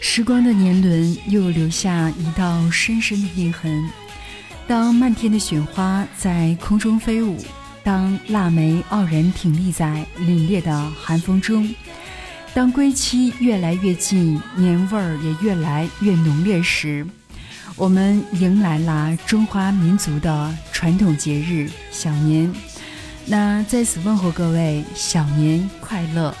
时光的年轮又留下一道深深的印痕。当漫天的雪花在空中飞舞，当腊梅傲然挺立在凛冽的寒风中，当归期越来越近，年味儿也越来越浓烈时，我们迎来了中华民族的传统节日小年。那在此问候各位，小年快乐！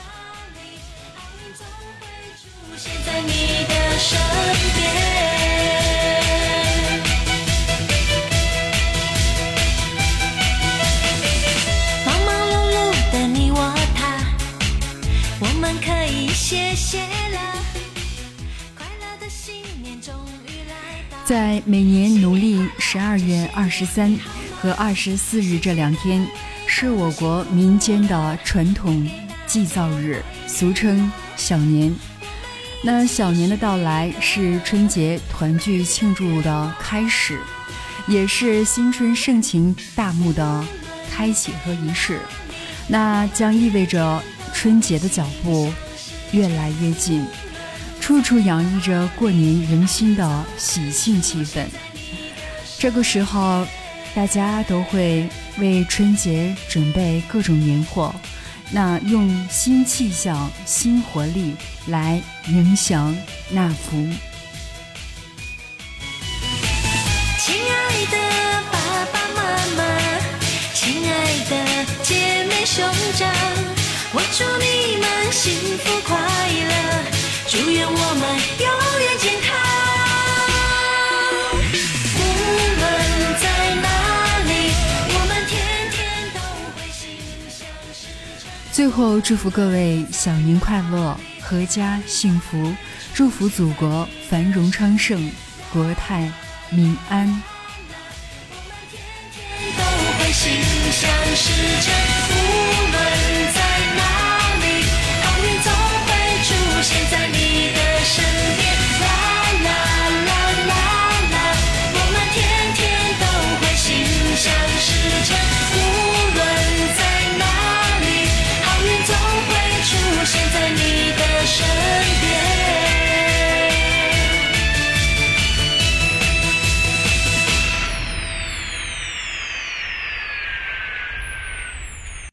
可以谢谢了。快乐的新年终于来在每年农历十二月二十三和二十四日这两天，是我国民间的传统祭灶日，俗称小年。那小年的到来是春节团聚庆祝的开始，也是新春盛情大幕的开启和仪式。那将意味着春节的脚步越来越近。处处洋溢着过年迎新的喜庆气氛。这个时候，大家都会为春节准备各种年货，那用新气象、新活力来迎祥纳福。亲爱的爸爸妈妈，亲爱的姐妹兄长，我祝你们幸福快乐。祝愿我们永远健康。无论在哪里，我们天天都会心想事成。最后，祝福各位小年快乐，阖家幸福，祝福祖国繁荣昌盛，国泰民安。天天都会心想事成。